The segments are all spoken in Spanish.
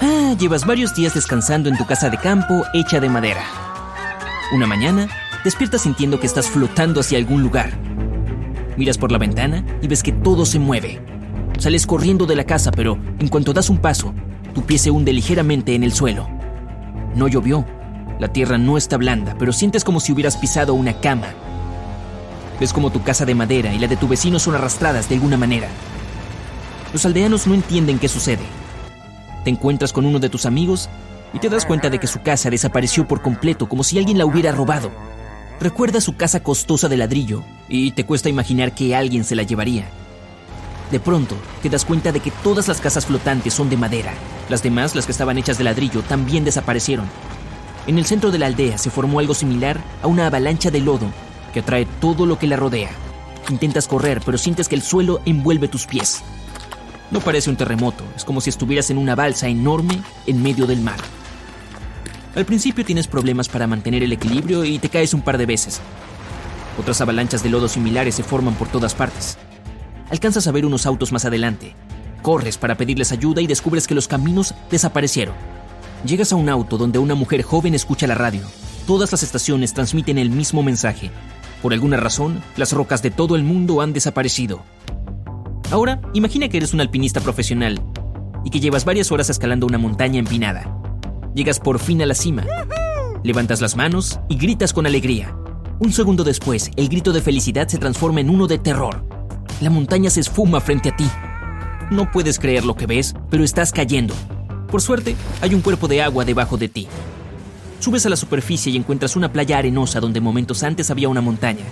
Ah, llevas varios días descansando en tu casa de campo hecha de madera. Una mañana, despiertas sintiendo que estás flotando hacia algún lugar. Miras por la ventana y ves que todo se mueve. Sales corriendo de la casa, pero en cuanto das un paso, tu pie se hunde ligeramente en el suelo. No llovió. La tierra no está blanda, pero sientes como si hubieras pisado una cama. Ves como tu casa de madera y la de tu vecino son arrastradas de alguna manera. Los aldeanos no entienden qué sucede. Te encuentras con uno de tus amigos y te das cuenta de que su casa desapareció por completo, como si alguien la hubiera robado. Recuerda su casa costosa de ladrillo y te cuesta imaginar que alguien se la llevaría. De pronto, te das cuenta de que todas las casas flotantes son de madera. Las demás, las que estaban hechas de ladrillo, también desaparecieron. En el centro de la aldea se formó algo similar a una avalancha de lodo que atrae todo lo que la rodea. Intentas correr, pero sientes que el suelo envuelve tus pies. No parece un terremoto, es como si estuvieras en una balsa enorme en medio del mar. Al principio tienes problemas para mantener el equilibrio y te caes un par de veces. Otras avalanchas de lodo similares se forman por todas partes. Alcanzas a ver unos autos más adelante. Corres para pedirles ayuda y descubres que los caminos desaparecieron. Llegas a un auto donde una mujer joven escucha la radio. Todas las estaciones transmiten el mismo mensaje. Por alguna razón, las rocas de todo el mundo han desaparecido. Ahora, imagina que eres un alpinista profesional y que llevas varias horas escalando una montaña empinada. Llegas por fin a la cima. Levantas las manos y gritas con alegría. Un segundo después, el grito de felicidad se transforma en uno de terror. La montaña se esfuma frente a ti. No puedes creer lo que ves, pero estás cayendo. Por suerte, hay un cuerpo de agua debajo de ti. Subes a la superficie y encuentras una playa arenosa donde momentos antes había una montaña.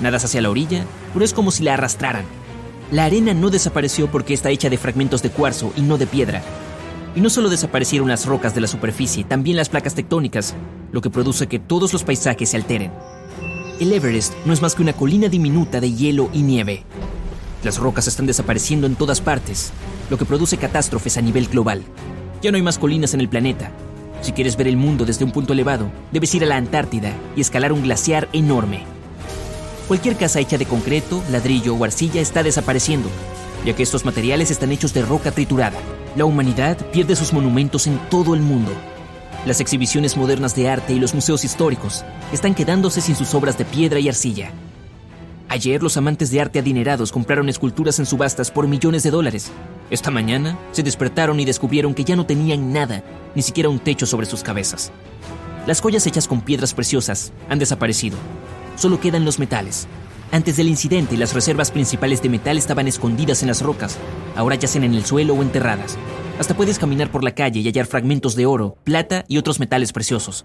Nadas hacia la orilla, pero es como si la arrastraran. La arena no desapareció porque está hecha de fragmentos de cuarzo y no de piedra. Y no solo desaparecieron las rocas de la superficie, también las placas tectónicas, lo que produce que todos los paisajes se alteren. El Everest no es más que una colina diminuta de hielo y nieve. Las rocas están desapareciendo en todas partes, lo que produce catástrofes a nivel global. Ya no hay más colinas en el planeta. Si quieres ver el mundo desde un punto elevado, debes ir a la Antártida y escalar un glaciar enorme. Cualquier casa hecha de concreto, ladrillo o arcilla está desapareciendo, ya que estos materiales están hechos de roca triturada. La humanidad pierde sus monumentos en todo el mundo. Las exhibiciones modernas de arte y los museos históricos están quedándose sin sus obras de piedra y arcilla. Ayer los amantes de arte adinerados compraron esculturas en subastas por millones de dólares. Esta mañana se despertaron y descubrieron que ya no tenían nada, ni siquiera un techo sobre sus cabezas. Las joyas hechas con piedras preciosas han desaparecido. Solo quedan los metales. Antes del incidente, las reservas principales de metal estaban escondidas en las rocas. Ahora yacen en el suelo o enterradas. Hasta puedes caminar por la calle y hallar fragmentos de oro, plata y otros metales preciosos.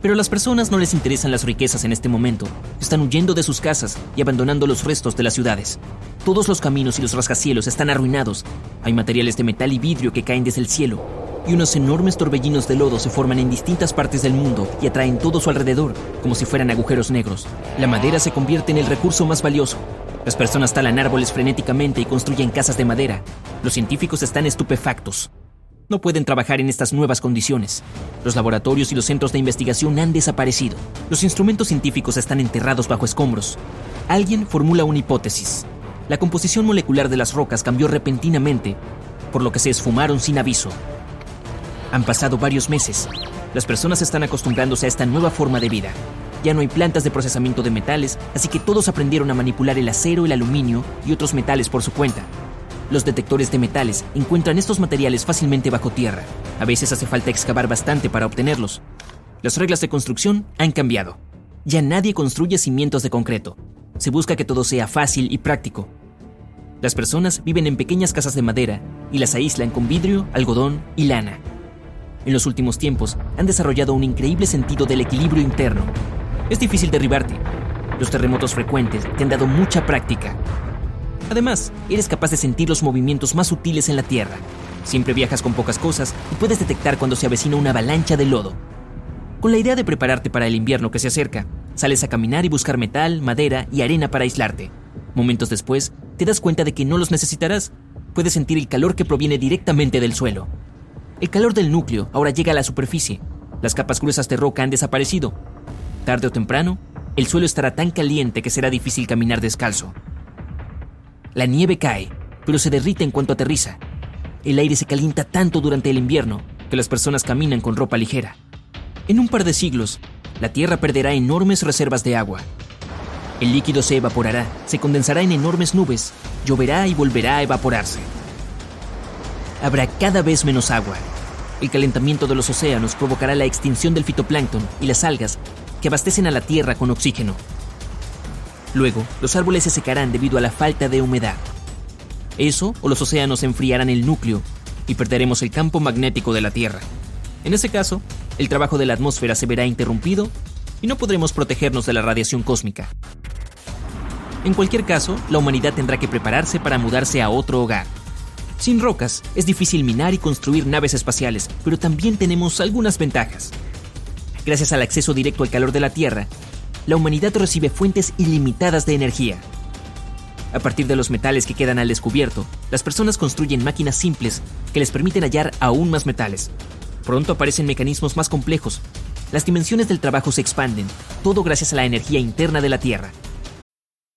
Pero a las personas no les interesan las riquezas en este momento. Están huyendo de sus casas y abandonando los restos de las ciudades. Todos los caminos y los rascacielos están arruinados. Hay materiales de metal y vidrio que caen desde el cielo. Y unos enormes torbellinos de lodo se forman en distintas partes del mundo y atraen todo su alrededor, como si fueran agujeros negros. La madera se convierte en el recurso más valioso. Las personas talan árboles frenéticamente y construyen casas de madera. Los científicos están estupefactos. No pueden trabajar en estas nuevas condiciones. Los laboratorios y los centros de investigación han desaparecido. Los instrumentos científicos están enterrados bajo escombros. Alguien formula una hipótesis. La composición molecular de las rocas cambió repentinamente, por lo que se esfumaron sin aviso. Han pasado varios meses. Las personas están acostumbrándose a esta nueva forma de vida. Ya no hay plantas de procesamiento de metales, así que todos aprendieron a manipular el acero, el aluminio y otros metales por su cuenta. Los detectores de metales encuentran estos materiales fácilmente bajo tierra. A veces hace falta excavar bastante para obtenerlos. Las reglas de construcción han cambiado. Ya nadie construye cimientos de concreto. Se busca que todo sea fácil y práctico. Las personas viven en pequeñas casas de madera y las aíslan con vidrio, algodón y lana. En los últimos tiempos han desarrollado un increíble sentido del equilibrio interno. Es difícil derribarte. Los terremotos frecuentes te han dado mucha práctica. Además, eres capaz de sentir los movimientos más sutiles en la Tierra. Siempre viajas con pocas cosas y puedes detectar cuando se avecina una avalancha de lodo. Con la idea de prepararte para el invierno que se acerca, sales a caminar y buscar metal, madera y arena para aislarte. Momentos después, te das cuenta de que no los necesitarás. Puedes sentir el calor que proviene directamente del suelo. El calor del núcleo ahora llega a la superficie. Las capas gruesas de roca han desaparecido. Tarde o temprano, el suelo estará tan caliente que será difícil caminar descalzo. La nieve cae, pero se derrite en cuanto aterriza. El aire se calienta tanto durante el invierno que las personas caminan con ropa ligera. En un par de siglos, la Tierra perderá enormes reservas de agua. El líquido se evaporará, se condensará en enormes nubes, lloverá y volverá a evaporarse. Habrá cada vez menos agua. El calentamiento de los océanos provocará la extinción del fitoplancton y las algas que abastecen a la Tierra con oxígeno. Luego, los árboles se secarán debido a la falta de humedad. Eso o los océanos enfriarán el núcleo y perderemos el campo magnético de la Tierra. En ese caso, el trabajo de la atmósfera se verá interrumpido y no podremos protegernos de la radiación cósmica. En cualquier caso, la humanidad tendrá que prepararse para mudarse a otro hogar. Sin rocas, es difícil minar y construir naves espaciales, pero también tenemos algunas ventajas. Gracias al acceso directo al calor de la Tierra, la humanidad recibe fuentes ilimitadas de energía. A partir de los metales que quedan al descubierto, las personas construyen máquinas simples que les permiten hallar aún más metales, Pronto aparecen mecanismos más complejos. Las dimensiones del trabajo se expanden, todo gracias a la energía interna de la Tierra.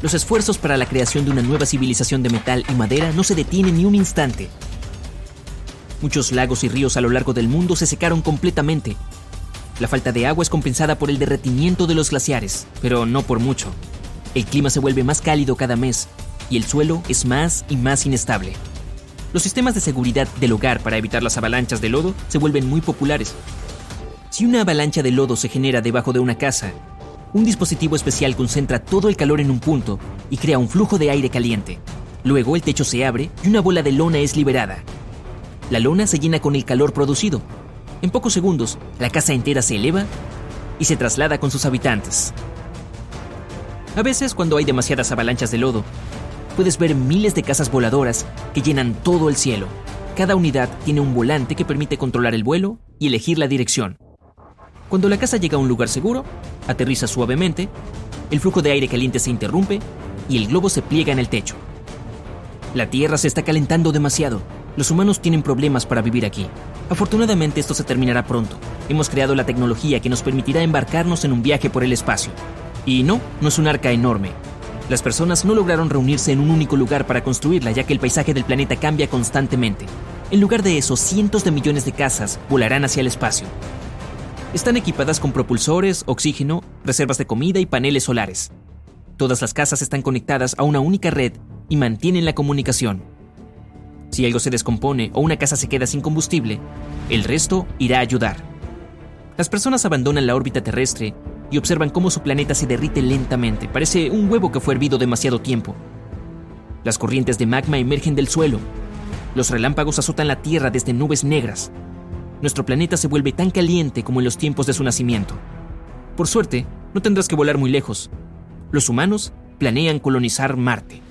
Los esfuerzos para la creación de una nueva civilización de metal y madera no se detienen ni un instante. Muchos lagos y ríos a lo largo del mundo se secaron completamente. La falta de agua es compensada por el derretimiento de los glaciares, pero no por mucho. El clima se vuelve más cálido cada mes y el suelo es más y más inestable. Los sistemas de seguridad del hogar para evitar las avalanchas de lodo se vuelven muy populares. Si una avalancha de lodo se genera debajo de una casa, un dispositivo especial concentra todo el calor en un punto y crea un flujo de aire caliente. Luego el techo se abre y una bola de lona es liberada. La lona se llena con el calor producido. En pocos segundos, la casa entera se eleva y se traslada con sus habitantes. A veces, cuando hay demasiadas avalanchas de lodo, puedes ver miles de casas voladoras que llenan todo el cielo. Cada unidad tiene un volante que permite controlar el vuelo y elegir la dirección. Cuando la casa llega a un lugar seguro, aterriza suavemente, el flujo de aire caliente se interrumpe y el globo se pliega en el techo. La Tierra se está calentando demasiado. Los humanos tienen problemas para vivir aquí. Afortunadamente esto se terminará pronto. Hemos creado la tecnología que nos permitirá embarcarnos en un viaje por el espacio. Y no, no es un arca enorme. Las personas no lograron reunirse en un único lugar para construirla ya que el paisaje del planeta cambia constantemente. En lugar de eso, cientos de millones de casas volarán hacia el espacio. Están equipadas con propulsores, oxígeno, reservas de comida y paneles solares. Todas las casas están conectadas a una única red y mantienen la comunicación. Si algo se descompone o una casa se queda sin combustible, el resto irá a ayudar. Las personas abandonan la órbita terrestre y observan cómo su planeta se derrite lentamente. Parece un huevo que fue hervido demasiado tiempo. Las corrientes de magma emergen del suelo. Los relámpagos azotan la Tierra desde nubes negras nuestro planeta se vuelve tan caliente como en los tiempos de su nacimiento. Por suerte, no tendrás que volar muy lejos. Los humanos planean colonizar Marte.